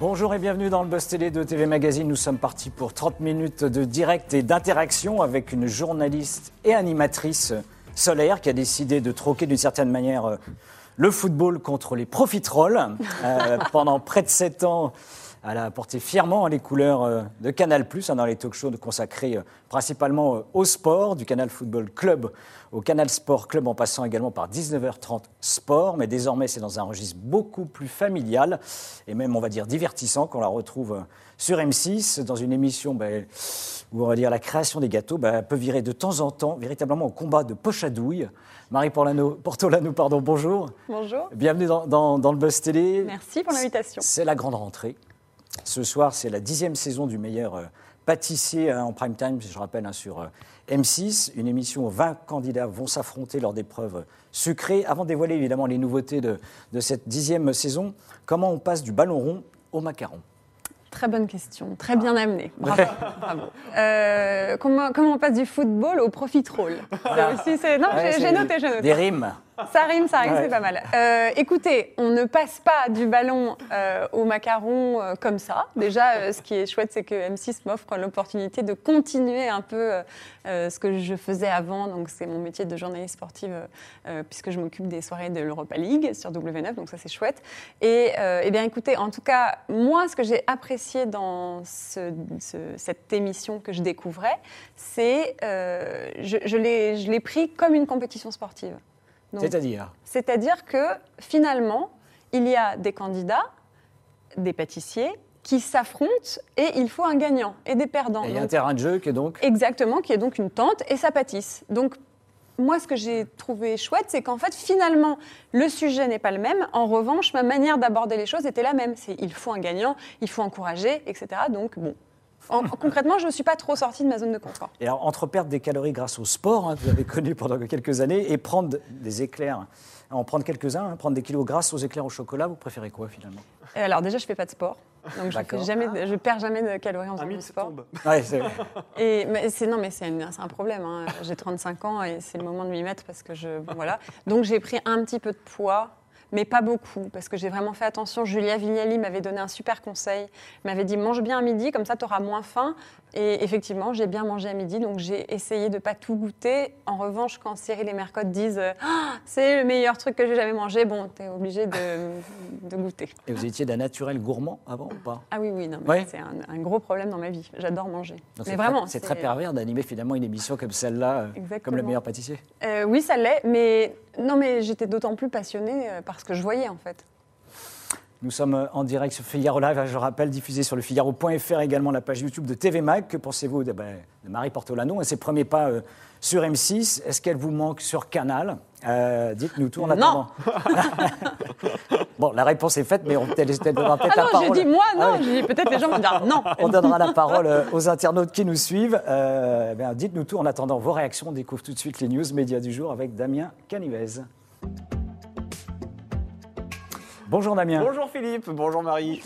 Bonjour et bienvenue dans le Buzz Télé de TV Magazine. Nous sommes partis pour 30 minutes de direct et d'interaction avec une journaliste et animatrice solaire qui a décidé de troquer d'une certaine manière euh, le football contre les profiteroles. Euh, pendant près de 7 ans, elle a porté fièrement les couleurs euh, de Canal+, hein, dans les talk-shows consacrés euh, principalement euh, au sport, du Canal Football Club au Canal Sport Club, en passant également par 19h30 Sport. Mais désormais, c'est dans un registre beaucoup plus familial et même, on va dire, divertissant qu'on la retrouve sur M6, dans une émission ben, où, on va dire, la création des gâteaux ben, peut virer de temps en temps véritablement au combat de poche à douille. Marie Portolano, pardon, bonjour. Bonjour. Bienvenue dans, dans, dans le Buzz Télé. Merci pour l'invitation. C'est la grande rentrée. Ce soir, c'est la dixième saison du meilleur euh, pâtissier hein, en prime time, je rappelle, hein, sur euh, M6, une émission où 20 candidats vont s'affronter lors d'épreuves sucrées. Avant de dévoiler évidemment les nouveautés de, de cette dixième saison, comment on passe du ballon rond au macaron? Très bonne question, très bien amenée. Bravo. Euh, comment, comment, on passe du football au profiterole? Non, j'ai noté, j'ai noté. Des rimes. Ça rime, ça rime, c'est pas mal. Euh, écoutez, on ne passe pas du ballon euh, au macaron euh, comme ça. Déjà, ce qui est chouette, c'est que M6 m'offre l'opportunité de continuer un peu ce que je faisais avant. Donc, c'est mon métier de journaliste sportive, puisque je m'occupe des soirées de l'Europa League sur W9. Donc, ça, c'est chouette. Et eh bien, écoutez, en tout cas, moi, ce que j'ai apprécié dans cette émission que je découvrais, c'est je, je l'ai pris comme une compétition sportive. C'est-à-dire C'est-à-dire que finalement, il y a des candidats, des pâtissiers, qui s'affrontent et il faut un gagnant et des perdants. il y a un terrain de jeu qui est donc Exactement, qui est donc une tente et ça pâtisse. Donc moi, ce que j'ai trouvé chouette, c'est qu'en fait, finalement, le sujet n'est pas le même. En revanche, ma manière d'aborder les choses était la même. C'est il faut un gagnant, il faut encourager, etc. Donc, bon, concrètement, je ne suis pas trop sortie de ma zone de confort. Et alors, entre perdre des calories grâce au sport, hein, que vous avez connu pendant quelques années, et prendre des éclairs, en prendre quelques-uns, hein, prendre des kilos grâce aux éclairs au chocolat, vous préférez quoi finalement? Alors déjà, je ne fais pas de sport. Donc je, ne perds jamais de calories en faisant du sport. Ouais, c'est et mais c'est non, mais c'est un problème. Hein. J'ai 35 ans et c'est le moment de m'y mettre parce que je voilà. Donc j'ai pris un petit peu de poids mais pas beaucoup, parce que j'ai vraiment fait attention. Julia Vignali m'avait donné un super conseil, m'avait dit mange bien à midi, comme ça tu auras moins faim. Et effectivement, j'ai bien mangé à midi, donc j'ai essayé de pas tout goûter. En revanche, quand Cyril et Mercotte disent ah, c'est le meilleur truc que j'ai jamais mangé, bon, tu es obligé de, goûter. Et vous étiez d'un naturel gourmand avant ou pas? Ah oui, oui, c'est un, gros problème dans ma vie. J'adore manger. mais vraiment, c'est très pervers d'animer finalement une émission comme celle-là, euh, comme le meilleur pâtissier. Euh, oui, ça l'est, mais non, mais j'étais d'autant plus passionnée euh, par ce que je voyais en fait. Nous sommes en direct sur Figaro Live, je rappelle, diffusé sur le Figaro.fr également la page YouTube de TV Mag. Que pensez-vous de, ben, Marie Portolano et ses premiers pas euh, sur M6 Est-ce qu'elle vous manque sur Canal? Euh, Dites-nous tout en attendant. bon, la réponse est faite, mais on peut-être ah non, J'ai dit moi, non. Ah peut-être les gens vont dire non. On donnera la parole euh, aux internautes qui nous suivent. Ben, dites-nous tout en attendant vos réactions. On découvre tout de suite les news médias du jour avec Damien Canivez. Bonjour Damien. Bonjour Philippe, bonjour Marie.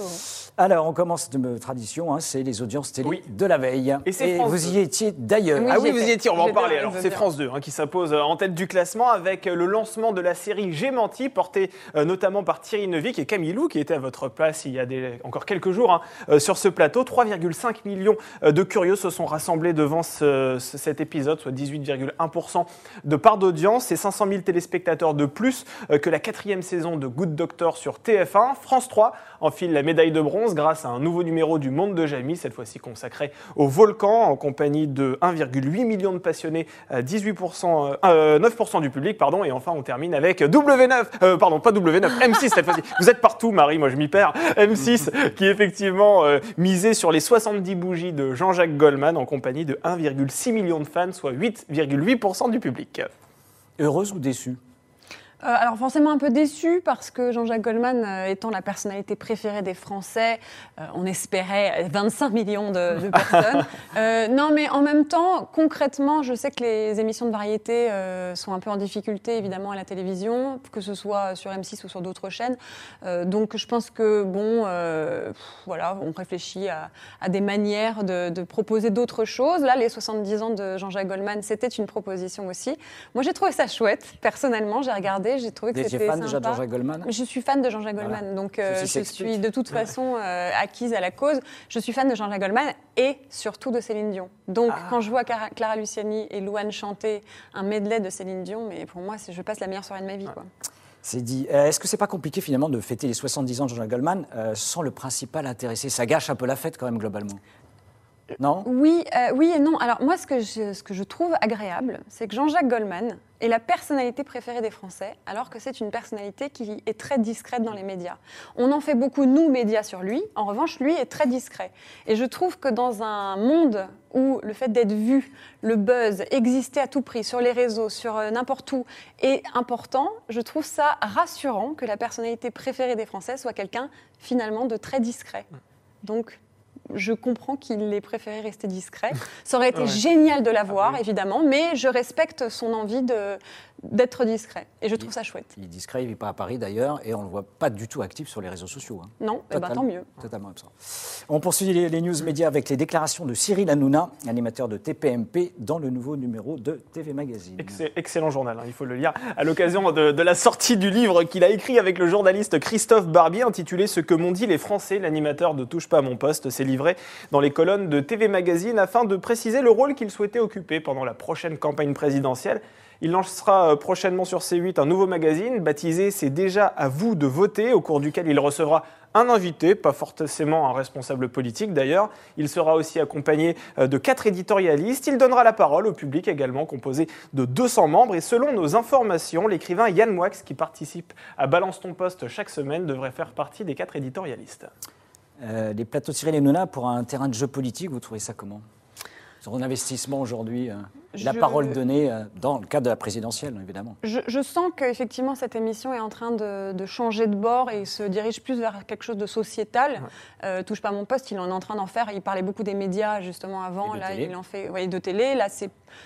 Alors, on commence de tradition, hein, c'est les audiences télé de la veille. Et, vous y étiez d'ailleurs. ah oui, vous y étiez, on va en parler. Alors, c'est France 2 hein, qui s'impose euh, en tête du classement avec euh, le lancement de la série J'ai menti, portée euh, notamment par Thierry Neuvik et Camille Lou, qui était à votre place il y a encore quelques jours hein, sur ce plateau. 3,5 millions de curieux se sont rassemblés devant cet épisode, soit 18,1% de part d'audience et 500 000 téléspectateurs de plus que la quatrième saison de Good Doctor sur TF1. France 3 enfile la médaille de bronze grâce à un nouveau numéro du Monde de Jamie, cette fois-ci consacré au volcan, en compagnie de 1,8 million de passionnés, 18%, euh, 9% euh, du public, pardon, et enfin on termine avec W9, euh, pardon, pas W9, M6 cette fois-ci. Vous êtes partout, Marie, moi je m'y perds. M6 qui effectivement misé sur les 70 bougies de Jean-Jacques Goldman en compagnie de 1,6 million de fans, soit 8,8% du public. Heureuse ou déçue? Euh, alors forcément un peu déçu parce que Jean-Jacques Goldman euh, étant la personnalité préférée des Français, euh, on espérait 25 millions de, personnes. non mais en même temps, concrètement, je sais que les émissions de variété sont un peu en difficulté évidemment à la télévision, que ce soit sur M6 ou sur d'autres chaînes. donc je pense que bon, voilà, on réfléchit à, des manières de, de proposer d'autres choses. Là, les 70 ans de Jean-Jacques Goldman, c'était une proposition aussi. Moi j'ai trouvé ça chouette, personnellement, j'ai regardé regardé, j'ai trouvé que c'était fan déjà de Jean-Jacques Goldman? Je suis fan de Jean-Jacques Goldman, donc euh, je suis de toute façon euh, acquise à la cause. Je suis fan de Jean-Jacques Goldman et surtout de Céline Dion. Donc ah. quand je vois Clara Luciani et Louane chanter un medley de Céline Dion, mais pour moi, je passe la meilleure soirée de ma vie. Quoi. C'est dit. Est-ce que c'est pas compliqué finalement de fêter les 70 ans de Jean-Jacques Goldman sans le principal intéressé? Ça gâche un peu la fête quand même globalement. Non Oui, euh, oui et non. Alors moi, ce que je, ce que je trouve agréable, c'est que Jean-Jacques Goldman est la personnalité préférée des Français, alors que c'est une personnalité qui est très discrète dans les médias. On en fait beaucoup, nous, médias, sur lui. En revanche, lui est très discret. Et je trouve que dans un monde où le fait d'être vu, le buzz, exister à tout prix sur les réseaux, sur euh, n'importe où, est important, je trouve ça rassurant que la personnalité préférée des Français soit quelqu'un finalement de très discret. Donc je comprends qu'il ait préféré rester discret. Ça aurait été génial de l'avoir, ah évidemment, mais je respecte son envie de, d'être discret. Et je trouve ça chouette. Il est discret, il ne vit pas à Paris d'ailleurs, et on ne le voit pas du tout actif sur les réseaux sociaux. Hein. Non, eh ben, tant mieux. Totalement absent. On poursuit les, news médias avec les déclarations de Cyril Hanouna, animateur de TPMP, dans le nouveau numéro de TV Magazine. excellent journal, hein, il faut le lire. À l'occasion de, de, la sortie du livre qu'il a écrit avec le journaliste Christophe Barbier, intitulé Ce que m'ont dit les Français, l'animateur de Touche pas à mon poste s'est livré dans les colonnes de TV Magazine afin de préciser le rôle qu'il souhaitait occuper pendant la prochaine campagne présidentielle. Il lancera euh, prochainement sur C8 un nouveau magazine baptisé C'est déjà à vous de voter, au cours duquel il recevra un invité, pas forcément un responsable politique d'ailleurs. Il sera aussi accompagné euh, de quatre éditorialistes. Il donnera la parole au public également, composé de 200 membres. Et selon nos informations, l'écrivain Yann Moix, qui participe à Balance ton poste chaque semaine, devrait faire partie des quatre éditorialistes. Euh, les plateaux tirés les Nona pour un terrain de jeu politique, vous trouvez ça comment? Son investissement aujourd'hui la parole donnée euh, dans le cadre de la présidentielle, évidemment. Je, sens qu'effectivement, cette émission est en train de, changer de bord et se dirige plus vers quelque chose de sociétal. Euh, touche pas mon poste, il en est en train d'en faire. Il parlait beaucoup des médias, justement, avant. Là, il en fait ouais, de télé. Là,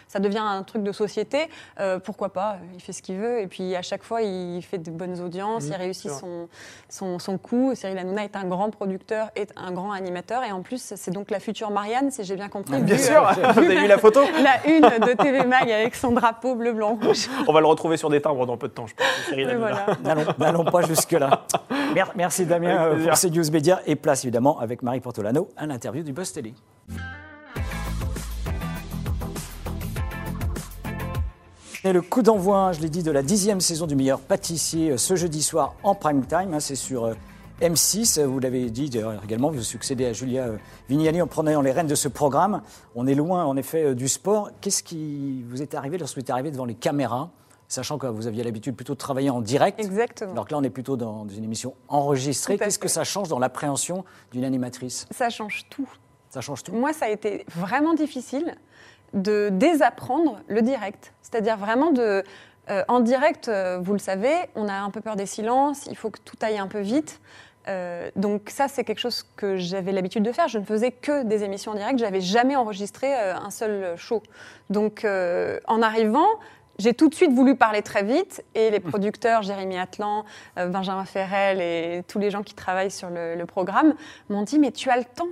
ça devient un truc de société. Euh, pourquoi pas? Il fait ce qu'il veut. Et puis, à chaque fois, il fait de bonnes audiences. il mmh, réussit son, son, son, coup. Cyril Hanouna est un grand producteur et un grand animateur. Et en plus, c'est donc la future Marianne, si j'ai bien compris. Bien sûr Vous avez vu la photo La une de TV Mag avec son drapeau bleu, blanc, rouge. On va le retrouver sur des timbres dans peu de temps, je pense. Voilà. N'allons pas jusque-là. Merci Damien euh, pour ces news médias et place évidemment avec Marie Portolano à l'interview du Boss Télé. Et le coup d'envoi, je l'ai dit, de la dixième saison du meilleur pâtissier euh, ce jeudi soir en prime time. Hein, c'est sur euh, M6, vous l'avez dit également, vous succédez à Julia euh, Vignali en prenant les rênes de ce programme. On est loin, en effet, euh, du sport. Qu'est-ce qui vous est arrivé lorsque vous êtes arrivé devant les caméras sachant que vous aviez l'habitude plutôt de travailler en direct. Exactement. Alors que là, on est plutôt dans une émission enregistrée. Qu'est-ce que ça change dans l'appréhension d'une animatrice? Ça change tout. Ça change tout? Moi, ça a été vraiment difficile de désapprendre le direct. C'est-à-dire vraiment de... Euh, en direct, vous le savez, on a un peu peur des silences, il faut que tout aille un peu vite. Euh, donc ça, c'est quelque chose que j'avais l'habitude de faire. Je ne faisais que des émissions en direct. J'avais jamais enregistré euh, un seul show. Donc euh, en arrivant, j'ai tout de suite voulu parler très vite et les producteurs, Jérémy Atlan, Benjamin Ferrel et tous les gens qui travaillent sur le programme m'ont dit mais tu as le temps.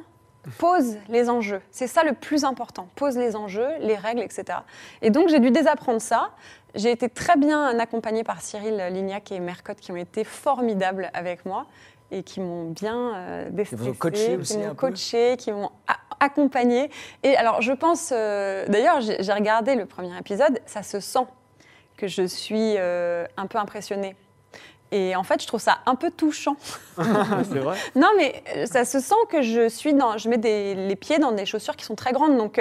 Pose les enjeux. C'est ça le plus important. Pose les enjeux, les règles, etc. Et donc j'ai dû désapprendre ça. J'ai été très bien accompagnée par Cyril Lignac et Mercotte qui ont été formidables avec moi et qui m'ont bien euh, déstressé, qui m'ont coaché, qui m'ont accompagné. Et alors, je pense, euh, d'ailleurs, j'ai regardé le premier épisode, ça se sent que je suis euh, un peu impressionnée. Et en fait, je trouve ça un peu touchant. C'est vrai. non, mais ça se sent que je suis dans, je mets des, les pieds dans des chaussures qui sont très grandes, donc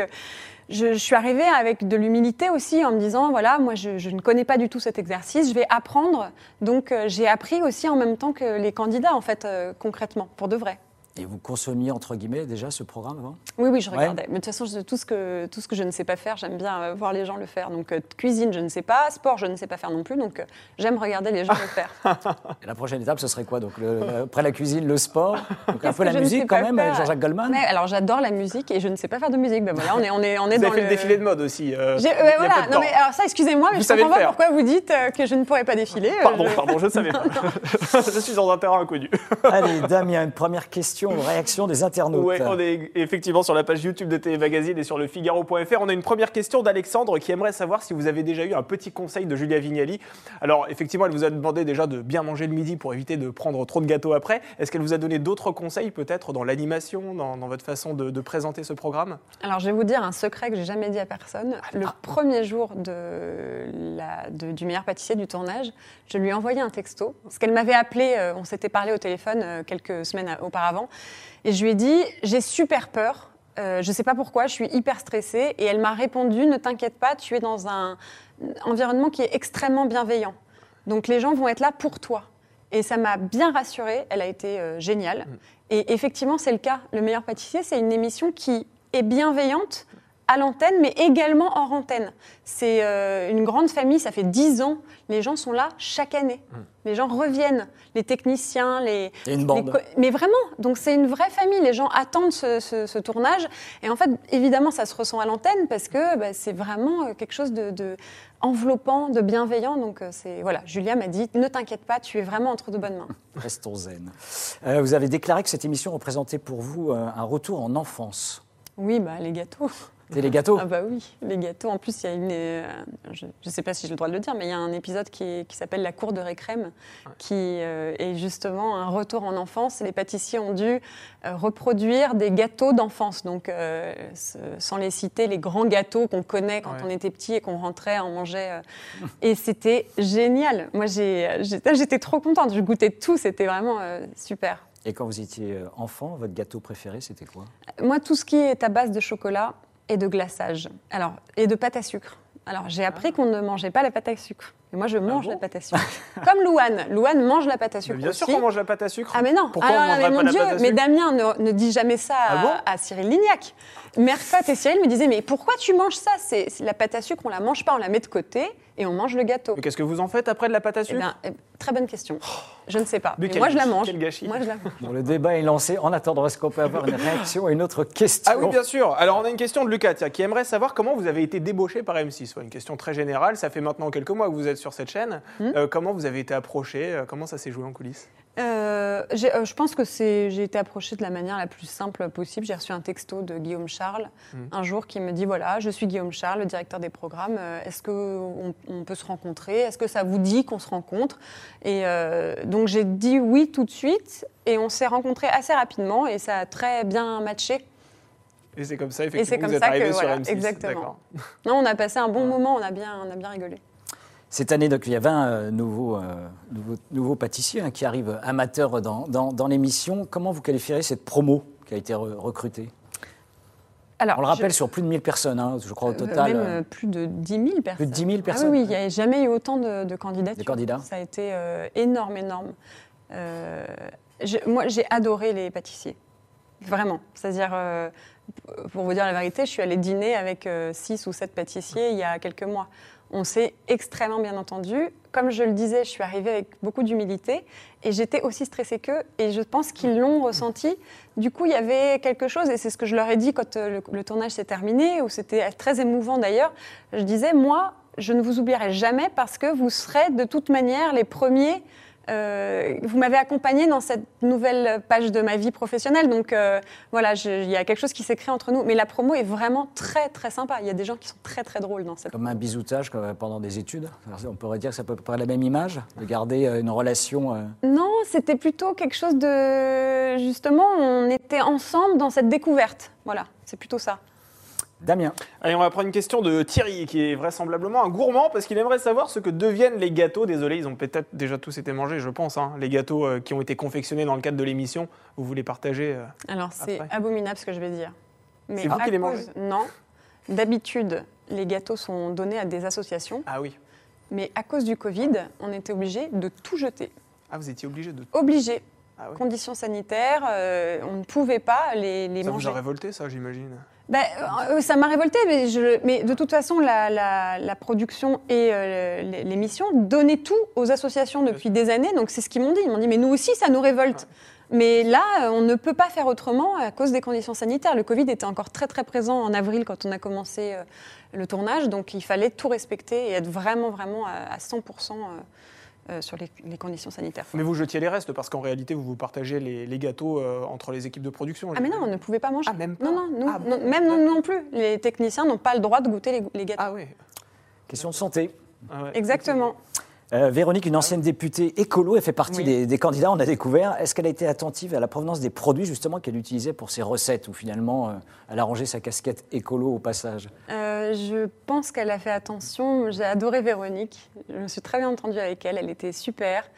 je, suis arrivée avec de l'humilité aussi en me disant voilà, moi je, ne connais pas du tout cet exercice, je vais apprendre. Donc euh, j'ai appris aussi en même temps que les candidats en fait euh, concrètement, pour de vrai. Et vous consommiez, entre guillemets, déjà ce programme avant? Oui, oui, je regardais. Mais de toute façon, tout ce, que, tout ce que je ne sais pas faire, j'aime bien euh, voir les gens le faire. Donc, euh, cuisine, je ne sais pas. Sport, je ne sais pas faire non plus. Donc, euh, j'aime regarder les gens le faire. Et la prochaine étape, ce serait quoi? Donc, après la cuisine, le sport? Donc, un peu la musique quand même, avec Jean-Jacques Goldman? Mais, Alors, j'adore la musique et je ne sais pas faire de musique. Ben voilà, on est, on est, on est vous dans avez fait le... défilé de mode aussi. voilà. Non, mais alors ça, excusez-moi, mais je ne comprends pas pourquoi vous dites que je ne pourrais pas défiler. Pardon, pardon, je ne savais pas. je suis dans un terrain inconnu. Allez, Damien, une première question questions, aux réactions des internautes. Oui, on est effectivement sur la page YouTube de TV Magazine et sur le Figaro.fr. On a une première question d'Alexandre qui aimerait savoir si vous avez déjà eu un petit conseil de Julia Vignali. Alors, effectivement, elle vous a demandé déjà de bien manger le midi pour éviter de prendre trop de gâteaux après. Est-ce qu'elle vous a donné d'autres conseils, peut-être, dans l'animation, dans, votre façon de, présenter ce programme? Alors, je vais vous dire un secret que j'ai jamais dit à personne. Le ah. premier jour de la, du meilleur pâtissier du tournage, je lui ai envoyé un texto. Parce qu'elle m'avait appelé, euh, on s'était parlé au téléphone euh, quelques semaines auparavant. Et je lui ai dit J'ai super peur. Euh, je ne sais pas pourquoi, je suis hyper stressée. Et elle m'a répondu Ne t'inquiète pas, tu es dans un environnement qui est extrêmement bienveillant. Donc les gens vont être là pour toi. Et ça m'a bien rassurée. Elle a été géniale. Mm. Et effectivement, c'est le cas. Le meilleur pâtissier, c'est une émission qui est bienveillante à l'antenne, mais également hors antenne. C'est euh, une grande famille, ça fait dix ans. Les gens sont là chaque année. Hmm. Les gens reviennent, les techniciens, les. une bande. mais vraiment, donc c'est une vraie famille. Les gens attendent ce, tournage. Et en fait, évidemment, ça se ressent à l'antenne parce que bah, c'est vraiment euh, quelque chose de, enveloppant, de bienveillant. Donc euh, c'est voilà, Julia m'a dit ne t'inquiète pas, tu es vraiment entre de bonnes mains. Restons zen. vous avez déclaré que cette émission représentait pour vous un retour en enfance. Oui, bah les gâteaux. C'est les gâteaux Ah bah oui, les gâteaux. En plus, il y a une... Euh, je ne sais pas si j'ai le droit de le dire, mais il y a un épisode qui, qui s'appelle La cour de récrème, qui euh, est justement un retour en enfance. Les pâtissiers ont dû euh, reproduire des gâteaux d'enfance. Donc, sans les citer, les grands gâteaux qu'on connaît quand on était petit et qu'on rentrait, on mangeait. et c'était génial. Moi, j'étais trop contente. Je goûtais tout. C'était vraiment super. Et quand vous étiez enfant, votre gâteau préféré, c'était quoi? Moi, tout ce qui est à base de chocolat, et de glaçage. Alors, et de pâte à sucre. Alors, j'ai appris qu'on ne mangeait pas la pâte à sucre. Et moi, je ah mange la pâte à sucre. Comme Louane. Louane mange la pâte à sucre. bien sûr qu'on mange la pâte à sucre. Ah, mais non. Pourquoi ah, on mais mon Dieu, mais Damien ne, dit jamais ça ah à, Cyril Lignac. Mercotte et Cyril me disaient Mais pourquoi tu manges ça? C'est La pâte à sucre, on la mange pas, on la met de côté et on mange le gâteau. Mais qu'est-ce que vous en faites après de la pâte à eh sucre? eh, Très bonne question. Je ne sais pas. Mais moi, je la mange. Quel gâchis. Moi, je la mange. le débat est lancé. En attendant, est-ce qu'on peut avoir une réaction et une autre question? Ah oui, bien sûr. Alors, on a une question de Lucas qui aimerait savoir comment vous avez été débauché par M6. Une question très générale. Ça fait maintenant quelques mois que vous êtes sur cette chaîne. Hmm. Euh, comment vous avez été approché euh, Comment ça s'est joué en coulisses? Euh, Je pense que j'ai été approché de la manière la plus simple possible. J'ai reçu un texto de Guillaume Charles hmm. un jour qui me dit voilà, je suis Guillaume Charles, le directeur des programmes. Est-ce qu'on on peut se rencontrer? Est-ce que ça vous dit qu'on se rencontre? Et donc j'ai dit oui tout de suite. Et on s'est rencontrés assez rapidement et ça a très bien matché. Et c'est comme ça, effectivement, que vous êtes sur M6. Exactement. Non, on a passé un bon moment, on a bien, on a bien rigolé. Cette année, donc, il y avait un euh, nouveau, euh, nouveau, nouveau, pâtissier hein, qui arrive amateur dans, dans, l'émission. Comment vous qualifierez cette promo qui a été recrutée? Alors, On le rappelle sur plus de 1000 personnes, hein, je crois au euh, total. Même plus de 10 000 personnes. Plus de 10 000 personnes. Ah oui, il n'y a jamais eu autant de. De candidats. Ça a été énorme, énorme. moi, j'ai adoré les pâtissiers. Vraiment. C'est-à-dire, pour vous dire la vérité, je suis allée dîner avec 6 ou 7 pâtissiers il y a quelques mois. On s'est extrêmement bien entendu. Comme je le disais, je suis arrivée avec beaucoup d'humilité et j'étais aussi stressée qu'eux et je pense qu'ils l'ont ressenti. Du coup, il y avait quelque chose et c'est ce que je leur ai dit quand euh, le, tournage s'est terminé, où c'était très émouvant d'ailleurs. Je disais, moi, je ne vous oublierai jamais parce que vous serez de toute manière les premiers euh, vous m'avez accompagné dans cette nouvelle page de ma vie professionnelle. Donc euh, voilà, il y a quelque chose qui s'est créé entre nous. Mais la promo est vraiment très très sympa. Il y a des gens qui sont très très drôles dans cette. Comme un bisoutage pendant des études. On pourrait dire que c'est à peu près la même image, de garder euh, une relation. Non, c'était plutôt quelque chose de justement, on était ensemble dans cette découverte. Voilà, c'est plutôt ça. Damien. Allez, on va prendre une question de Thierry, qui est vraisemblablement un gourmand, parce qu'il aimerait savoir ce que deviennent les gâteaux. Désolé, ils ont peut-être déjà tous été mangés, je pense. Hein. les gâteaux euh, qui ont été confectionnés dans le cadre de l'émission. Vous voulez partager euh, Alors, c'est abominable ce que je vais dire. Mais vous qui les mangez Non. D'habitude, les gâteaux sont donnés à des associations. Ah oui. Mais à cause du Covid, on était obligé de tout jeter. Ah, vous étiez obligé de Obligé. Ah Conditions sanitaires, euh, on ne pouvait pas les, les ça manger. Ça vous a révolté, ça, j'imagine? Ben, euh, ça m'a révolté, mais, je, mais, de toute façon, la, production et euh, l'émission donnaient tout aux associations depuis des années. Donc c'est ce qu'ils m'ont dit. Ils m'ont dit, mais nous aussi, ça nous révolte. Mais là, euh, on ne peut pas faire autrement à cause des conditions sanitaires. Le Covid était encore très très présent en avril quand on a commencé le tournage, donc il fallait tout respecter et être vraiment vraiment à, 100% sur les, conditions sanitaires. Mais vous jetiez les restes parce qu'en réalité, vous vous partagez les, gâteaux entre les équipes de production. Ah mais non, on ne pouvait pas manger. Ah, même Non, non, ah, même nous non plus. Les techniciens n'ont pas le droit de goûter les, gâteaux. Ah oui. Question de santé. Ah Exactement. Euh, Véronique, une ancienne députée écolo, elle fait partie des, candidats, on a découvert. Est-ce qu'elle a été attentive à la provenance des produits justement qu'elle utilisait pour ses recettes ou finalement euh, elle a rangé sa casquette écolo au passage? Euh, Je pense qu'elle a fait attention. J'ai adoré Véronique. Je me suis très bien entendue avec elle. Elle était super.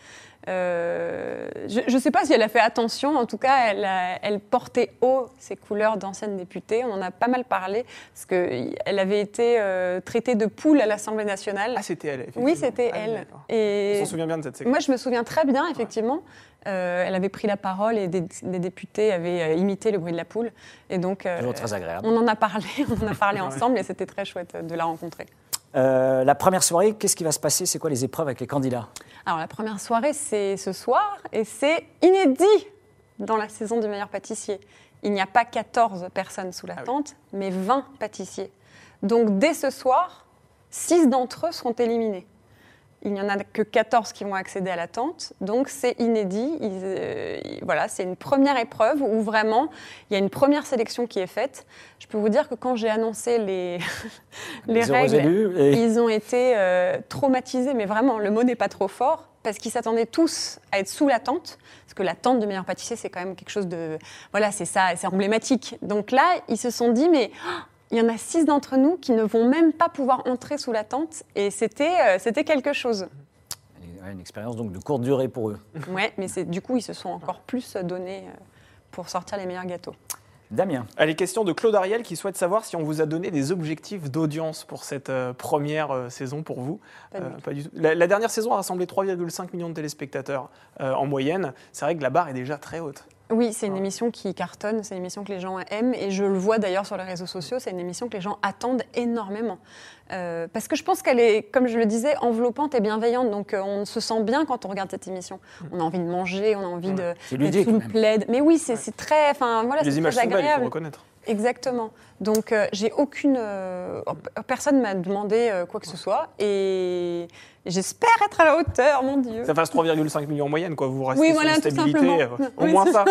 Euh, je ne sais pas si elle a fait attention, en tout cas, elle, elle portait haut ses couleurs d'ancienne députée. On en a pas mal parlé, parce qu'elle avait été euh, traitée de poule à l'Assemblée nationale. Ah, c'était elle, Oui, c'était ah, elle. Et On s'en souvient bien de cette séquence. Moi, je me souviens très bien, effectivement. Euh, elle avait pris la parole et des, députés avaient imité le bruit de la poule. Et donc, très agréable. On en a parlé, on en a parlé ensemble et c'était très chouette de la rencontrer. Euh, la première soirée, qu'est-ce qui va se passer? C'est quoi les épreuves avec les candidats? Alors la première soirée, c'est ce soir et c'est inédit dans la saison du meilleur pâtissier. Il n'y a pas 14 personnes sous la ah tente, mais 20 pâtissiers. Donc dès ce soir, 6 d'entre eux seront éliminés il n'y en a que 14 qui vont accéder à la tente. Donc c'est inédit. Euh, voilà, c'est une première épreuve où vraiment il y a une première sélection qui est faite. Je peux vous dire que quand j'ai annoncé les, les règles, ils ont été euh, traumatisés, mais vraiment, le mot n'est pas trop fort, parce qu'ils s'attendaient tous à être sous la tente. Parce que la tente de meilleur pâtissier, c'est quand même quelque chose de. Voilà, c'est ça, c'est emblématique. Donc là, ils se sont dit, mais il y en a six d'entre nous qui ne vont même pas pouvoir entrer sous la tente. Et c'était, euh, c'était quelque chose. Une expérience donc de courte durée pour eux. Oui, mais c'est, du coup, ils se sont encore plus donnés euh, pour sortir les meilleurs gâteaux. Damien. Allez, question de Claude Ariel qui souhaite savoir si on vous a donné des objectifs d'audience pour cette euh, première saison pour vous. Pas, du tout. La, la, dernière saison a rassemblé 3,5 millions de téléspectateurs en moyenne. C'est vrai que la barre est déjà très haute. Oui, c'est une émission qui cartonne, c'est une émission que les gens aiment et je le vois d'ailleurs sur les réseaux sociaux, c'est une émission que les gens attendent énormément. Euh, parce que je pense qu'elle est, comme je le disais, enveloppante et bienveillante. Donc euh, on se sent bien quand on regarde cette émission. On a envie de manger, on a envie de mettre sous le plaid. Mais oui, c'est très, enfin voilà, c'est très agréable. reconnaître. Exactement. Donc euh, j'ai aucune, personne m'a demandé quoi que ce soit et J'espère être à la hauteur, mon Dieu. Ça fasse 3,5 millions en moyenne, quoi. Vous restez oui, voilà, sur une stabilité, euh, au moins ça.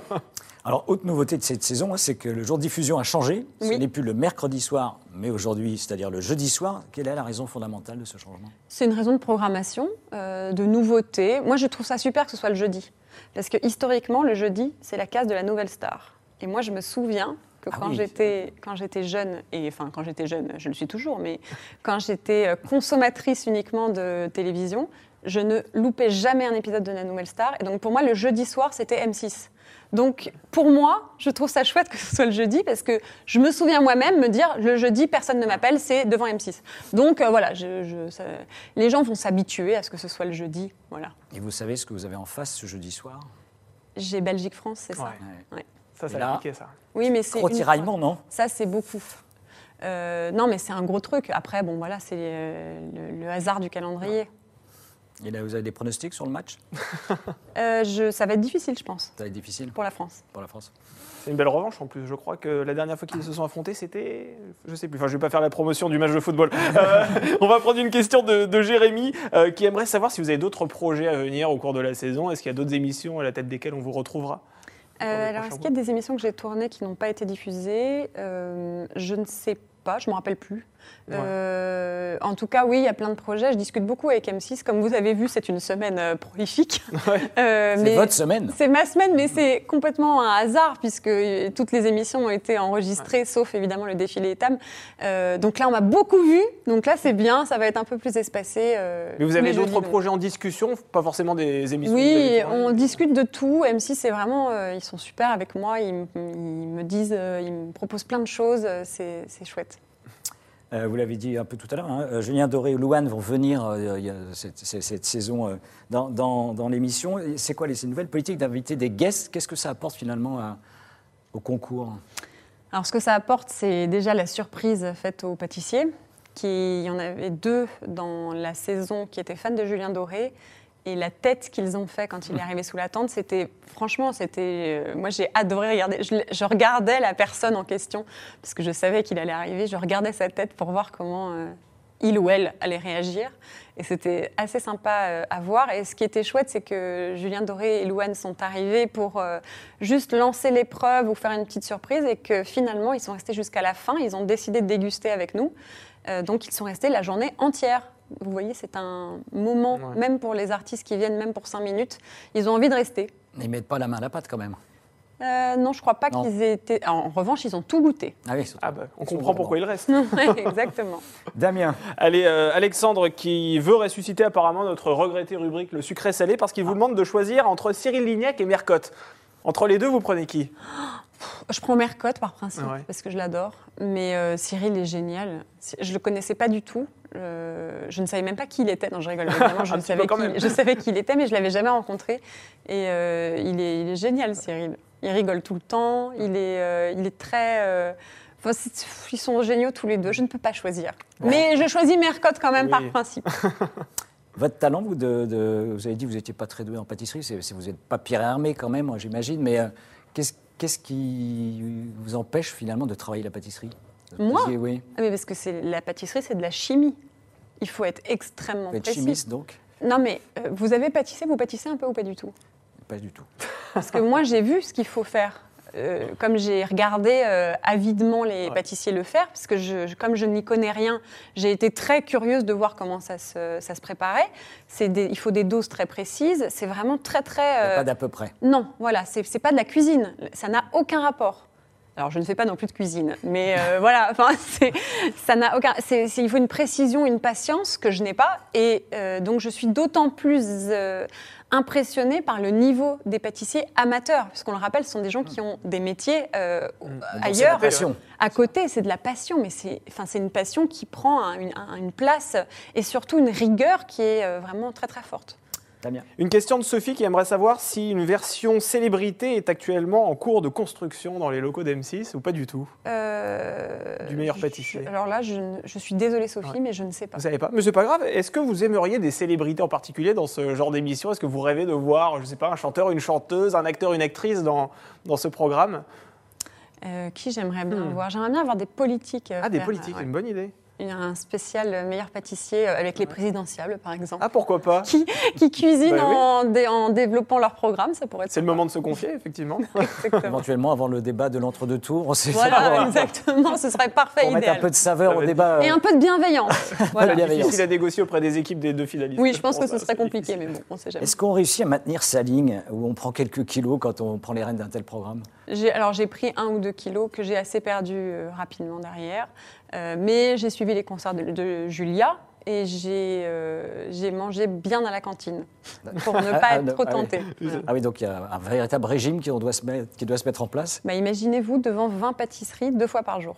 Alors, autre nouveauté de cette saison, hein, c'est que le jour de diffusion a changé. Ce n'est plus le mercredi soir, mais aujourd'hui, c'est-à-dire le jeudi soir. Quelle est la raison fondamentale de ce changement? C'est une raison de programmation, euh, de nouveauté. Moi, je trouve ça super que ce soit le jeudi. Parce que historiquement, le jeudi, c'est la case de la nouvelle star. Et moi, je me souviens que ah quand j'étais quand j'étais jeune et enfin quand j'étais jeune, je le suis toujours, mais quand j'étais euh, consommatrice uniquement de télévision, je ne loupais jamais un épisode de La Nouvelle Star. Et donc pour moi, le jeudi soir, c'était M6. Donc pour moi, je trouve ça chouette que ce soit le jeudi parce que je me souviens moi-même me dire le jeudi, personne ne m'appelle, c'est devant M6. Donc euh, voilà, je, les gens vont s'habituer à ce que ce soit le jeudi. Voilà. Et vous savez ce que vous avez en face ce jeudi soir? J'ai Belgique-France, c'est ça? Ça, ça a ça. Oui, mais c'est. Gros tiraillement, non Ça, c'est beaucoup. Euh, non, mais c'est un gros truc. Après, bon, voilà, c'est le, hasard du calendrier. Et là, vous avez des pronostics sur le match euh, je, Ça va être difficile, je pense. Ça va être difficile Pour la France. Pour la France. C'est une belle revanche en plus. Je crois que la dernière fois qu'ils se sont affrontés, c'était. Je sais plus. Enfin, je vais pas faire la promotion du match de football. Euh, on va prendre une question de, Jérémy qui aimerait savoir si vous avez d'autres projets à venir au cours de la saison. Est-ce qu'il y a d'autres émissions à la tête desquelles on vous retrouvera? Euh, alors, est-ce qu'il y a des émissions que j'ai tournées qui n'ont pas été diffusées? Euh, Je ne sais pas, je ne me rappelle plus. Euh, en tout cas, oui, il y a plein de projets. Je discute beaucoup avec M6. Comme vous avez vu, c'est une semaine euh, prolifique. Euh, c'est votre semaine C'est ma semaine, mais c'est complètement un hasard puisque toutes les émissions ont été enregistrées, sauf évidemment le défilé Etam. donc là, on m'a beaucoup vu. Donc là, c'est bien. Ça va être un peu plus espacé. mais vous avez d'autres projets en discussion? Pas forcément des émissions Oui, on discute de tout. M6, c'est vraiment. ils sont super avec moi. Ils, ils me disent, ils me proposent plein de choses. C'est chouette. Euh, vous l'avez dit un peu tout à l'heure, hein, euh, Julien Doré et Louane vont venir euh, cette, saison dans, l'émission. C'est quoi les nouvelles politiques d'inviter des guests? Qu'est-ce que ça apporte finalement au concours? Alors ce que ça apporte, c'est déjà la surprise faite aux pâtissiers. Qui, il y en avait deux dans la saison qui étaient fans de Julien Doré et la tête qu'ils ont fait quand il est arrivé sous la tente, c'était franchement, c'était. Euh, moi, j'ai adoré regarder. Je, regardais la personne en question parce que je savais qu'il allait arriver. Je regardais sa tête pour voir comment euh, il ou elle allait réagir. Et c'était assez sympa euh, à voir. Et ce qui était chouette, c'est que Julien Doré et Louane sont arrivés pour juste lancer l'épreuve ou faire une petite surprise et que finalement, ils sont restés jusqu'à la fin. Ils ont décidé de déguster avec nous. Donc, ils sont restés la journée entière. Vous voyez, c'est un moment, même pour les artistes qui viennent, même pour cinq minutes, ils ont envie de rester. Ils mettent pas la main à la pâte quand même. Euh, non, je crois pas qu'ils aient été. En revanche, ils ont tout goûté. Ah oui, ah bah, on comprend pourquoi il reste. exactement. Damien. Allez, euh, Alexandre qui veut ressusciter apparemment notre regretté rubrique le sucré salé parce qu'il vous demande de choisir entre Cyril Lignac et Mercotte. Entre les deux, vous prenez qui? Je prends Mercotte par principe parce que je l'adore, mais euh, Cyril est génial. Je le connaissais pas du tout. je ne savais même pas qui il était. Non, je rigole. Évidemment, je, savais qui, je savais qui il était, mais je l'avais jamais rencontré. Et il, est, il est génial, Cyril il rigole tout le temps, il est, euh, il est très... Euh, ils sont géniaux tous les deux, je ne peux pas choisir. Mais je choisis Mercotte quand même par principe. Votre talent, vous, de, vous avez dit que vous n'étiez pas très doué en pâtisserie, c'est, vous n'êtes pas Pierre Hermé quand même, j'imagine, mais euh, qu'est-ce, qui vous empêche finalement de travailler la pâtisserie? Moi? oui. Ah, mais parce que c'est, la pâtisserie, c'est de la chimie. Il faut être extrêmement vous êtes chimiste donc? Non mais vous avez pâtissé, vous pâtissez un peu ou pas du tout? Pas du tout. Parce que moi, j'ai vu ce qu'il faut faire. Euh, comme j'ai regardé euh, avidement les pâtissiers le faire, parce que je, comme je n'y connais rien, j'ai été très curieuse de voir comment ça se, ça se préparait. Des, il faut des doses très précises. C'est vraiment très très. Euh... Pas d'à peu près. Non, voilà, c'est pas de la cuisine. Ça n'a aucun rapport. Alors, je ne fais pas non plus de cuisine, mais euh, voilà, enfin, ça n'a aucun. il faut une précision, une patience que je n'ai pas, et donc je suis d'autant plus impressionné par le niveau des pâtissiers amateurs, puisqu'on le rappelle, ce sont des gens qui ont des métiers euh, mmh. ailleurs, à côté, c'est de la passion, mais c'est enfin, une passion qui prend une, place et surtout une rigueur qui est euh, vraiment très très forte. Une question de Sophie qui aimerait savoir si une version célébrité est actuellement en cours de construction dans les locaux d'M6 ou pas du tout euh, Du meilleur pâtissier. alors là, je, suis désolée Sophie, mais je ne sais pas. Vous savez pas Mais c'est pas grave. Est-ce que vous aimeriez des célébrités en particulier dans ce genre d'émission? Est-ce que vous rêvez de voir, je sais pas, un chanteur, une chanteuse, un acteur, une actrice dans, dans ce programme? Euh, qui j'aimerais bien hmm. voir? J'aimerais bien avoir des politiques. ah, des politiques, une bonne idée un spécial meilleur pâtissier euh, avec les présidentiables, par exemple. Ah, pourquoi pas Qui, qui cuisinent bah en, en, développant leur programme, ça pourrait être. C'est le moment de se confier, effectivement. Éventuellement, avant le débat de l'entre-deux tours, on sait Voilà, exactement, ce serait parfait. Pour mettre un peu de saveur au débat. Et un peu de bienveillance. voilà. difficile à négocier auprès des équipes des deux finalistes. Oui, je pense que ce serait compliqué, mais bon, on sait jamais. Est-ce qu'on réussit à maintenir sa ligne, où on prend quelques kilos quand on prend les rênes d'un tel programme? Alors j'ai pris un ou deux kilos que j'ai assez perdu euh, rapidement derrière. Euh, mais j'ai suivi les concerts de, Julia et euh, j'ai mangé bien à la cantine pour ne pas ah, être trop tentée. Ah oui, donc il y a un véritable régime qui doit se mettre, qui doit se mettre en place bah, Imaginez-vous devant 20 pâtisseries deux fois par jour.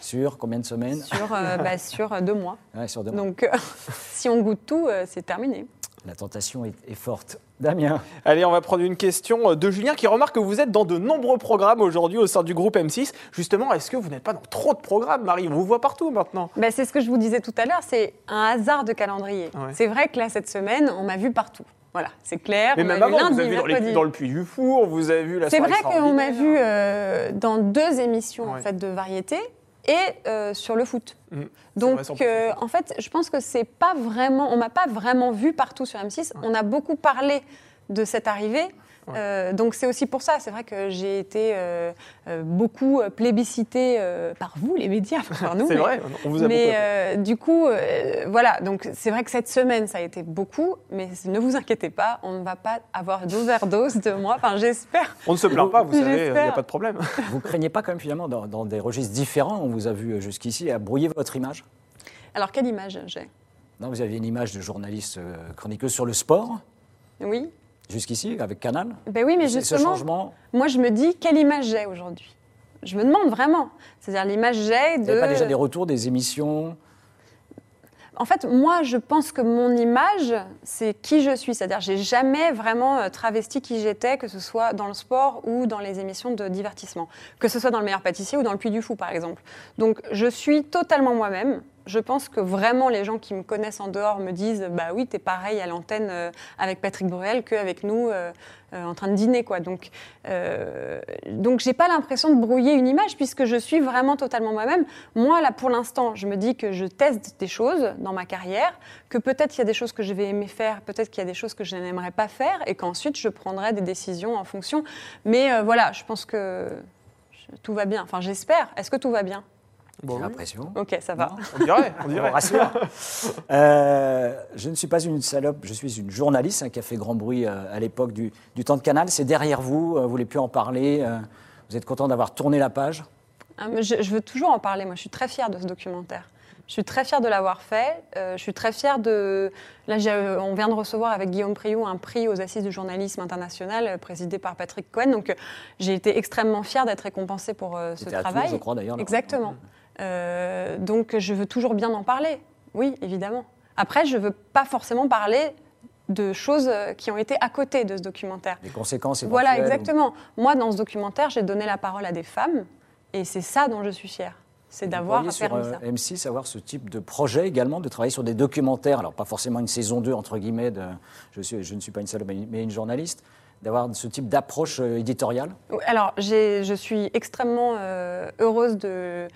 Sur combien de semaines? Sur, euh, bah, sur deux mois. sur deux mois. Donc si on goûte tout, c'est terminé. La tentation est, forte. Damien. Allez, on va prendre une question de Julien qui remarque que vous êtes dans de nombreux programmes aujourd'hui au sein du groupe M6. Justement, est-ce que vous n'êtes pas dans trop de programmes, Marie? On vous voit partout maintenant. Ben, c'est ce que je vous disais tout à l'heure, c'est un hasard de calendrier. C'est vrai que là, cette semaine, on m'a vu partout. Voilà, c'est clair. Mais même avant, vous avez vu dans, dans, le Puy du Four, vous avez vu la C'est vrai qu'on m'a vu euh, dans deux émissions en fait, de variété et euh, sur le foot. Mm. Donc, euh, en fait, je pense que c'est pas vraiment, on m'a pas vraiment vu partout sur M6. On a beaucoup parlé de cette arrivée, euh, donc c'est aussi pour ça, c'est vrai que j'ai été euh, euh, beaucoup plébiscité par vous, les médias, par nous. c'est vrai, on vous a Mais du coup, voilà, donc c'est vrai que cette semaine, ça a été beaucoup, mais ne vous inquiétez pas, on ne va pas avoir d'overdose de moi, enfin j'espère. On ne se plaint pas, vous savez, il n'y a pas de problème. Vous craignez pas quand même finalement, dans, dans des registres différents, on vous a vu jusqu'ici, à brouiller votre image? Alors quelle image j'ai? Non, vous aviez une image de journaliste chroniqueuse sur le sport? Oui jusqu'ici avec Canal Ben oui, mais justement, changement... moi je me dis quelle image j'ai aujourd'hui? Je me demande vraiment. C'est-à-dire l'image j'ai de. Vous pas déjà des retours des émissions? En fait, moi, je pense que mon image, c'est qui je suis. C'est-à-dire, j'ai jamais vraiment euh, travesti qui j'étais, que ce soit dans le sport ou dans les émissions de divertissement, que ce soit dans le meilleur pâtissier ou dans le Puy du Fou, par exemple. Donc, je suis totalement moi-même. Je pense que vraiment les gens qui me connaissent en dehors me disent bah oui, tu es pareil à l'antenne euh, avec Patrick Bruel qu'avec nous euh, euh, en train de dîner quoi. Donc donc j'ai pas l'impression de brouiller une image puisque je suis vraiment totalement moi-même. Moi là pour l'instant, je me dis que je teste des choses dans ma carrière, que peut-être il y a des choses que je vais aimer faire, peut-être qu'il y a des choses que je n'aimerais pas faire et qu'ensuite je prendrai des décisions en fonction. Mais voilà, je pense que tout va bien. Enfin, j'espère. Est-ce que tout va bien? Bon, J'ai l'impression. Ok, ça va. on dirait, on dirait. rassure. Euh, je ne suis pas une salope, je suis une journaliste hein, qui a fait grand bruit euh, à l'époque du, temps de Canal. C'est derrière vous, euh, vous voulez plus en parler. vous êtes content d'avoir tourné la page ah, je, je, veux toujours en parler. Moi, je suis très fière de ce documentaire. Je suis très fière de l'avoir fait. je suis très fière de. Là, on vient de recevoir avec Guillaume Priou un prix aux Assises du journalisme international présidé par Patrick Cohen. Donc, j'ai été extrêmement fière d'être récompensée pour ce travail. je crois d'ailleurs. Exactement. Euh, donc je veux toujours bien en parler, oui, évidemment. Après, je ne veux pas forcément parler de choses euh, qui ont été à côté de ce documentaire. Des conséquences. Voilà, exactement. Moi, dans ce documentaire, j'ai donné la parole à des femmes, et c'est ça dont je suis fière. C'est d'avoir permis sur, euh, M6 avoir ce type de projet également, de travailler sur des documentaires, alors pas forcément une saison 2, entre guillemets, de, je, suis, je ne suis pas une salope, mais une journaliste, d'avoir ce type d'approche éditoriale? Alors, je suis extrêmement heureuse de,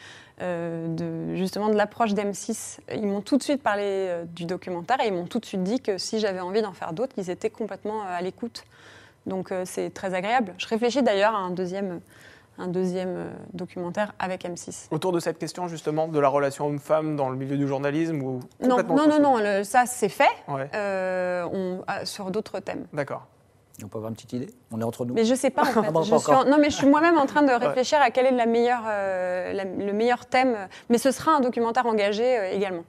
euh, de, justement de l'approche d'M6. Ils m'ont tout de suite parlé euh, du documentaire et ils m'ont tout de suite dit que si j'avais envie d'en faire d'autres, ils étaient complètement euh, à l'écoute. Donc c'est très agréable. Je réfléchis d'ailleurs à un deuxième, un deuxième documentaire avec M6. Autour de cette question justement de la relation homme-femme dans le milieu du journalisme ou Non, non, non, non, ça c'est fait on, sur d'autres thèmes. D'accord. On peut avoir une petite idée? On est entre nous? Mais je sais pas en fait. Non, mais je suis moi-même en train de réfléchir à quel est la meilleure, euh, le meilleur thème. Mais ce sera un documentaire engagé euh, également.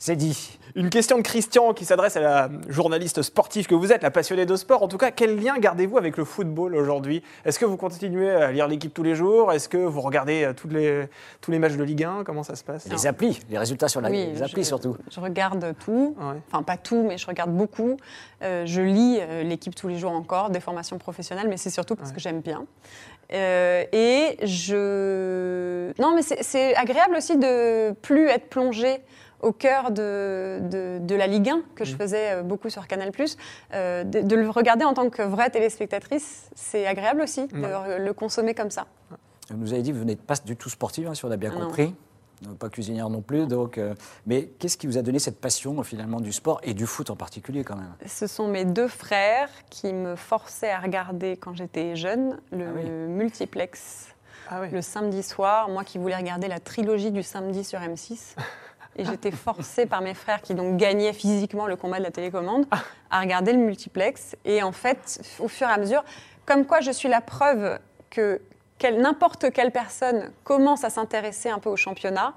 C'est dit. Une question de Christian qui s'adresse à la journaliste sportive que vous êtes, la passionnée de sport. En tout cas, quel lien gardez-vous avec le football aujourd'hui? Est-ce que vous continuez à lire l'équipe tous les jours? Est-ce que vous regardez euh, tous les, tous les matchs de Ligue 1 Comment ça se passe? Les applis, les résultats sur la, les applis surtout. Je regarde tout, enfin pas tout, mais je regarde beaucoup. Euh, je lis euh, l'équipe tous les jours encore, des formations professionnelles, mais c'est surtout parce que j'aime bien. et je. Non, mais c'est agréable aussi de plus être plongé au cœur de, de, la Ligue 1, que je mmh. faisais euh, beaucoup sur Canal+. Euh, de, le regarder en tant que vraie téléspectatrice, c'est agréable aussi de le consommer comme ça. Vous nous avez dit que vous n'êtes pas du tout sportive, hein, si on a bien compris. Pas cuisinière non plus. Donc, euh, mais qu'est-ce qui vous a donné cette passion finalement du sport et du foot en particulier quand même? Ce sont mes deux frères qui me forçaient à regarder quand j'étais jeune le, ah multiplex ah le samedi soir. Moi qui voulais regarder la trilogie du samedi sur M6. Et j'étais forcée par mes frères qui donc gagnaient physiquement le combat de la télécommande à regarder le multiplex. Et en fait, au fur et à mesure, comme quoi je suis la preuve que n'importe quelle personne commence à s'intéresser un peu au championnat,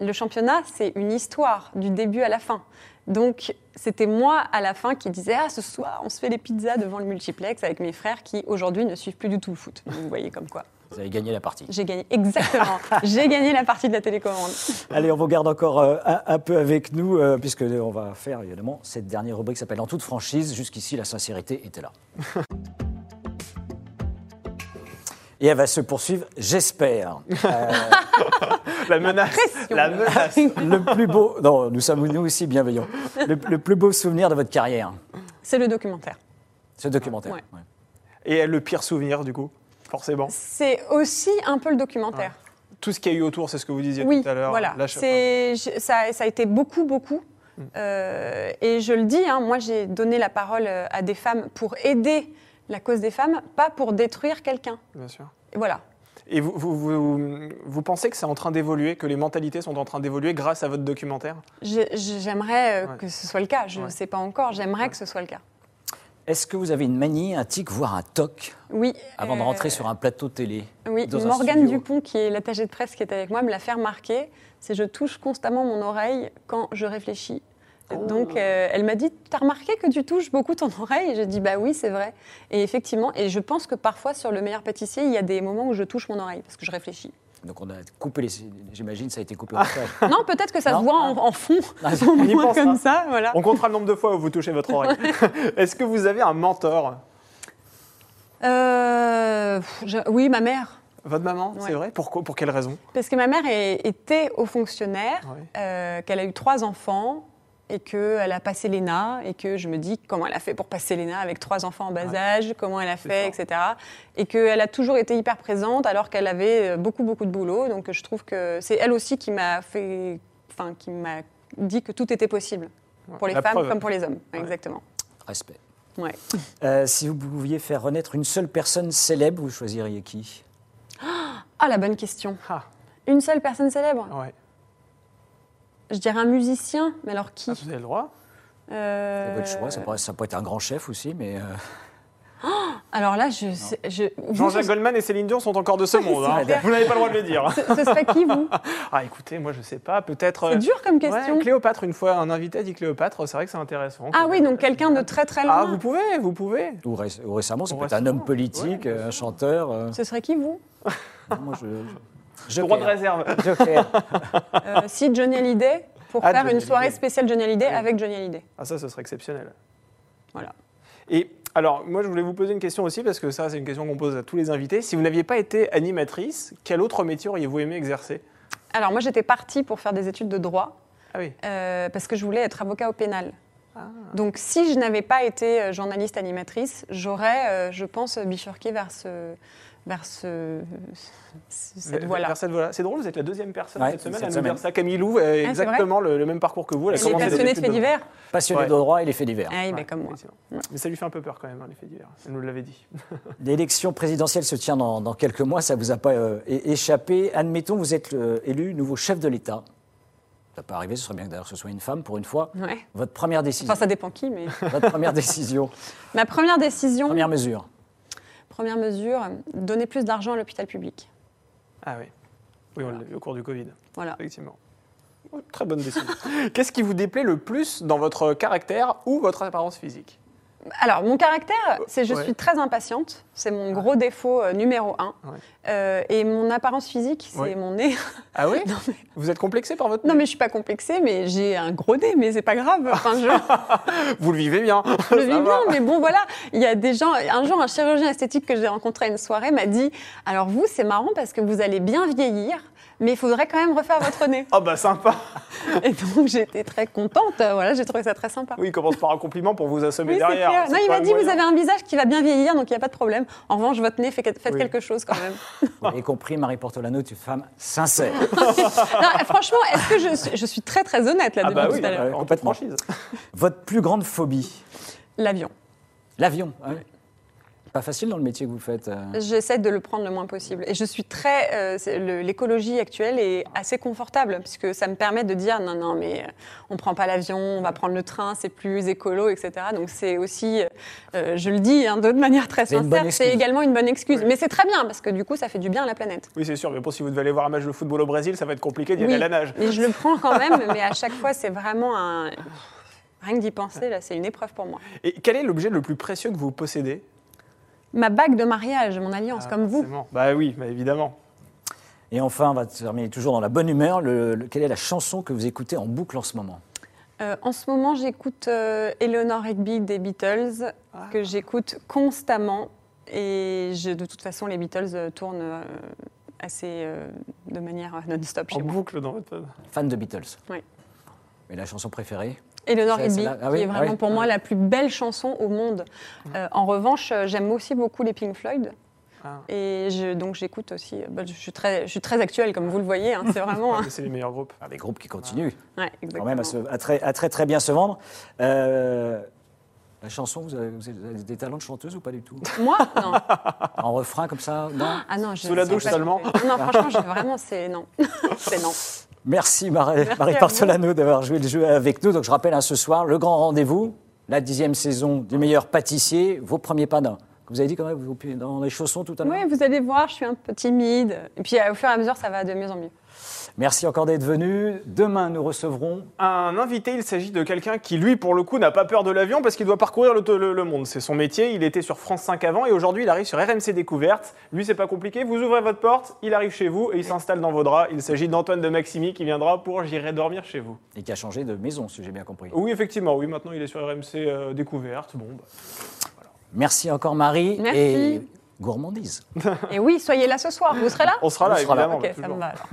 le championnat, c'est une histoire du début à la fin. Donc, c'était moi à la fin qui disais Ah, ce soir, on se fait les pizzas devant le multiplex avec mes frères qui aujourd'hui ne suivent plus du tout le foot. vous voyez comme quoi. Vous avez gagné la partie. J'ai gagné, exactement. J'ai gagné la partie de la télécommande. Allez, on vous garde encore euh, un, peu avec nous, euh, puisque on va faire évidemment cette dernière rubrique qui s'appelle En toute franchise. Jusqu'ici, la sincérité était là. Et elle va se poursuivre, j'espère. Euh, la menace. La menace. le plus beau. Non, nous sommes nous aussi bienveillants. Le, plus beau souvenir de votre carrière. C'est le documentaire. C'est le documentaire. Et le pire souvenir, du coup? Forcément. C'est aussi un peu le documentaire. Tout ce qu'il y a eu autour, c'est ce que vous disiez tout à l'heure. Voilà. C'est, ça, ça, a été beaucoup, beaucoup. Hmm. Euh, et je le dis, hein, moi j'ai donné la parole euh, à des femmes pour aider la cause des femmes, pas pour détruire quelqu'un. Bien sûr. Et voilà. Et vous, vous, vous, pensez que c'est en train d'évoluer, que les mentalités sont en train d'évoluer grâce à votre documentaire? J'aimerais euh, que ce soit le cas. Je ne sais pas encore. J'aimerais que ce soit le cas. Est-ce que vous avez une manie, un tic, voire un toc Oui. Avant de rentrer euh, sur un plateau télé Oui, Morgane Dupont, qui est l'attachée de presse qui est avec moi, me l'a fait remarquer. C'est je touche constamment mon oreille quand je réfléchis. Oh. Donc, euh, elle m'a dit T'as remarqué que tu touches beaucoup ton oreille? J'ai dit Bah oui, c'est vrai. Et effectivement, et je pense que parfois, sur le meilleur pâtissier, il y a des moments où je touche mon oreille parce que je réfléchis. Donc on a coupé les. J'imagine ça a été coupé au ah. Non, peut-être que ça se voit en, fond. Ah, on y pense, comme ça, voilà. On comptera le nombre de fois où vous touchez votre oreille. Est-ce que vous avez un mentor? Euh, Oui, ma mère. Votre maman, c'est vrai? Pourquoi Pour quelle raison? Parce que ma mère était haut fonctionnaire, euh, qu'elle a eu trois enfants et qu'elle a passé l'ENA et que je me dis comment elle a fait pour passer l'ENA avec trois enfants en bas âge, comment elle a fait, etc. Et qu'elle a toujours été hyper présente alors qu'elle avait euh, beaucoup, beaucoup de boulot. Donc je trouve que c'est elle aussi qui m'a fait, enfin, qui m'a dit que tout était possible pour les femmes comme pour les hommes. Exactement. Respect. Ouais. Euh, si vous pouviez faire renaître une seule personne célèbre, vous choisiriez qui? Ah, la bonne question. Ah. Une seule personne célèbre? Ouais. Je dirais un musicien, mais alors qui ah, Vous avez le droit euh... C'est votre choix, ça pourrait, ça être un grand chef aussi, mais... Euh, oh, alors là, je... je Jean-Jacques Goldman et Céline Dion sont encore de ce monde. Hein. Vous n'avez pas le droit de le dire. Ce, ce serait qui, vous Ah, écoutez, moi, je ne sais pas. Peut-être... C'est euh, dur comme question. Cléopâtre, une fois, un invité a dit Cléopâtre. C'est vrai que c'est intéressant. Ah oui, donc quelqu'un de très, très loin. Ah, vous pouvez, vous pouvez. Ou, récemment, ça peut être un homme politique, un chanteur. Euh. Ce serait qui, vous? Moi, je... Joker. Droit de réserve. Joker. euh, si Johnny Hallyday pour ah, faire une soirée spéciale Johnny Hallyday avec Johnny Hallyday. Ah ça, ce serait exceptionnel. Voilà. Et alors, moi, je voulais vous poser une question aussi, parce que ça, c'est une question qu'on pose à tous les invités. Si vous n'aviez pas été animatrice, quel autre métier auriez-vous aimé exercer? Alors, moi, j'étais partie pour faire des études de droit, ah oui. Euh, parce que je voulais être avocat au pénal. Ah. Donc, si je n'avais pas été euh, journaliste animatrice, j'aurais, euh, je pense, bifurqué vers ce, vers ce, cette voie-là. C'est drôle, vous êtes la deuxième personne cette semaine à nous dire ça. Camille Lou, a exactement le, même parcours que vous. Elle, est passionnée de faits divers. Passionnée de droit et les faits divers. Ah, oui, comme moi. Mais ça lui fait un peu peur quand même, hein, les faits divers. Elle nous l'avait dit. L'élection présidentielle se tient dans, quelques mois, ça ne vous a pas euh, échappé. Admettons, vous êtes élu nouveau chef de l'État. Ça peut arriver, ce serait bien que d'ailleurs ce soit une femme pour une fois. Votre première décision. Enfin, ça dépend qui, mais. Votre première décision. Ma première décision. Première mesure. Première mesure, donner plus d'argent à l'hôpital public. Ah oui. Oui, au cours du Covid. Voilà. Effectivement. Très bonne décision. Qu'est-ce qui vous déplaît le plus dans votre caractère ou votre apparence physique? Alors, mon caractère, c'est je suis très impatiente. C'est mon gros défaut euh, numéro un. Euh, et mon apparence physique, c'est mon nez. Ah oui Vous êtes complexé par votre nez Non, mais je suis pas complexée, mais j'ai un gros nez, mais c'est pas grave. Enfin, Vous le vivez bien. Je le vis bien, mais bon, voilà. Il y a des gens. Un jour, un chirurgien esthétique que j'ai rencontré à une soirée m'a dit Alors, vous, c'est marrant parce que vous allez bien vieillir mais il faudrait quand même refaire votre nez. oh bah sympa Et donc j'étais très contente, voilà, j'ai trouvé ça très sympa. Oui, il commence par un compliment pour vous assommer derrière. Non, il m'a dit, vous avez un visage qui va bien vieillir, donc il n'y a pas de problème. En revanche, votre nez, faites quelque chose quand même. Vous avez compris, Marie Portolano, tu es une femme sincère. non, franchement, est-ce que je suis, je suis, très très honnête là ah depuis bah tout à l'heure En franchise. Votre plus grande phobie L'avion. L'avion, oui pas facile dans le métier que vous faites. Euh. J'essaie de le prendre le moins possible. Et je suis très. Euh, l'écologie actuelle est assez confortable, puisque ça me permet de dire non, non, mais euh, on ne prend pas l'avion, on va prendre le train, c'est plus écolo, etc. Donc c'est aussi. je le dis hein, de manière très sincère, c'est également une bonne excuse. Mais c'est très bien, parce que du coup, ça fait du bien à la planète. Oui, c'est sûr. Mais bon, si vous devez aller voir un match de football au Brésil, ça va être compliqué d'y aller à la nage. Mais je le prends quand même, mais à chaque fois, c'est vraiment un. Rien que d'y penser, là, c'est une épreuve pour moi. Et quel est l'objet le plus précieux que vous possédez? Ma bague de mariage, mon alliance, ah, comme vous. Bah oui, bah évidemment. Et enfin, on va terminer toujours dans la bonne humeur. quelle est la chanson que vous écoutez en boucle en ce moment? Euh, En ce moment, j'écoute euh, Eleanor Rigby des Beatles, ah. que j'écoute constamment. Et de toute façon, les Beatles euh, tournent assez de manière non-stop En boucle dans votre... Fan de Beatles Oui. Mais la chanson préférée? Eleanor Rigby, ah qui est vraiment pour moi la plus belle chanson au monde. Euh, en revanche, euh, j'aime aussi beaucoup les Pink Floyd. Ah. Et je, donc j'écoute aussi. Euh, bah, je, suis très, je suis très actuelle, comme vous le voyez. Hein, c'est vraiment. c'est les meilleurs groupes. Ah, des groupes qui continuent. Ouais, Quand même à, très, à, très, très bien se vendre. la chanson, vous avez, des talents de chanteuse ou pas du tout? Moi? Non. En refrain comme ça? Non? Ah non, Sous la douche seulement Non, franchement, vraiment, c'est non. c'est non. Merci Marie, Marie d'avoir joué le jeu avec nous. Donc je rappelle hein, ce soir, le grand rendez-vous, la dixième saison du meilleur pâtissier, vos premiers panins. Vous avez dit quand même, vous, dans les chaussons tout à l'heure Oui, vous allez voir, je suis un peu timide. Et puis au fur et à mesure, ça va de mieux en mieux. Merci encore d'être venu. Demain, nous recevrons un invité. Il s'agit de quelqu'un qui, lui, pour le coup, n'a pas peur de l'avion parce qu'il doit parcourir le, monde. C'est son métier. Il était sur France 5 avant et aujourd'hui, il arrive sur RMC Découverte. Lui, c'est pas compliqué. Vous ouvrez votre porte, il arrive chez vous et il s'installe dans vos draps. Il s'agit d'Antoine de Maximi qui viendra pour J'irai dormir chez vous. Et qui a changé de maison, si j'ai bien compris. Oui, effectivement. Oui, maintenant, il est sur RMC euh, Découverte. Bon, bah, Merci encore, Marie. Merci. gourmandise. Et oui, soyez là ce soir. Vous serez là On sera là, évidemment. Ok, ça me va alors.